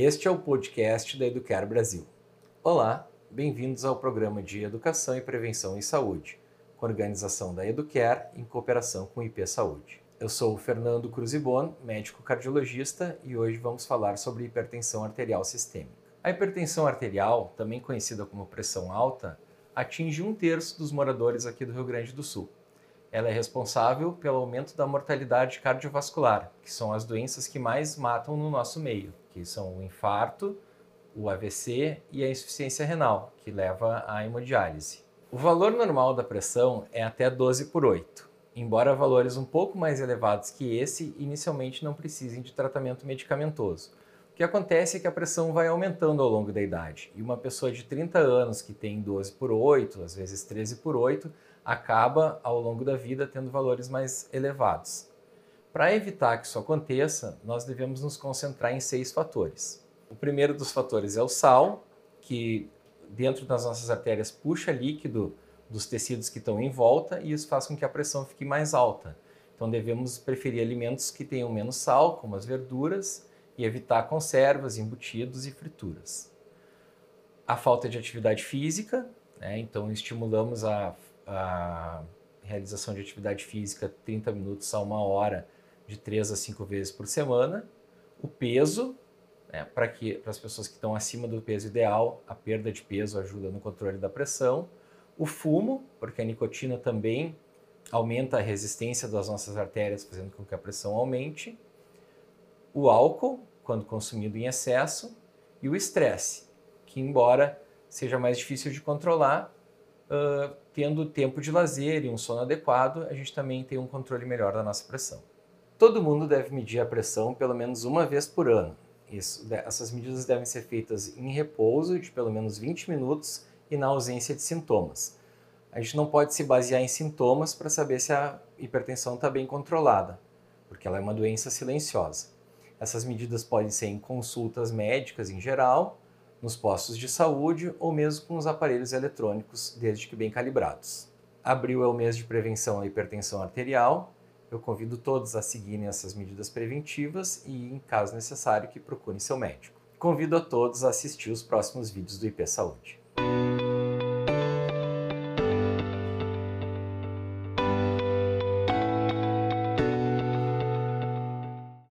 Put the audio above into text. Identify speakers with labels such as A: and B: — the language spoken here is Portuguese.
A: Este é o podcast da Educar Brasil. Olá, bem-vindos ao programa de Educação e Prevenção em Saúde, com a organização da Educare em cooperação com o IP Saúde. Eu sou o Fernando Cruzibon, médico cardiologista, e hoje vamos falar sobre hipertensão arterial sistêmica. A hipertensão arterial, também conhecida como pressão alta, atinge um terço dos moradores aqui do Rio Grande do Sul. Ela é responsável pelo aumento da mortalidade cardiovascular, que são as doenças que mais matam no nosso meio, que são o infarto, o AVC e a insuficiência renal, que leva à hemodiálise. O valor normal da pressão é até 12 por 8, embora valores um pouco mais elevados que esse inicialmente não precisem de tratamento medicamentoso. O que acontece é que a pressão vai aumentando ao longo da idade, e uma pessoa de 30 anos que tem 12 por 8, às vezes 13 por 8, acaba ao longo da vida tendo valores mais elevados. Para evitar que isso aconteça, nós devemos nos concentrar em seis fatores. O primeiro dos fatores é o sal, que dentro das nossas artérias puxa líquido dos tecidos que estão em volta e isso faz com que a pressão fique mais alta. Então devemos preferir alimentos que tenham menos sal, como as verduras, e evitar conservas, embutidos e frituras. A falta de atividade física, né? então estimulamos a, a realização de atividade física 30 minutos a uma hora de 3 a 5 vezes por semana. O peso, né, para que para as pessoas que estão acima do peso ideal, a perda de peso ajuda no controle da pressão. O fumo, porque a nicotina também aumenta a resistência das nossas artérias, fazendo com que a pressão aumente. O álcool, quando consumido em excesso, e o estresse, que embora seja mais difícil de controlar, uh, tendo tempo de lazer e um sono adequado, a gente também tem um controle melhor da nossa pressão. Todo mundo deve medir a pressão pelo menos uma vez por ano, isso, essas medidas devem ser feitas em repouso de pelo menos 20 minutos e na ausência de sintomas. A gente não pode se basear em sintomas para saber se a hipertensão está bem controlada, porque ela é uma doença silenciosa. Essas medidas podem ser em consultas médicas em geral, nos postos de saúde ou mesmo com os aparelhos eletrônicos, desde que bem calibrados. Abril é o mês de prevenção à hipertensão arterial eu convido todos a seguirem essas medidas preventivas e, em caso necessário, que procurem seu médico. Convido a todos a assistir os próximos vídeos do IP Saúde.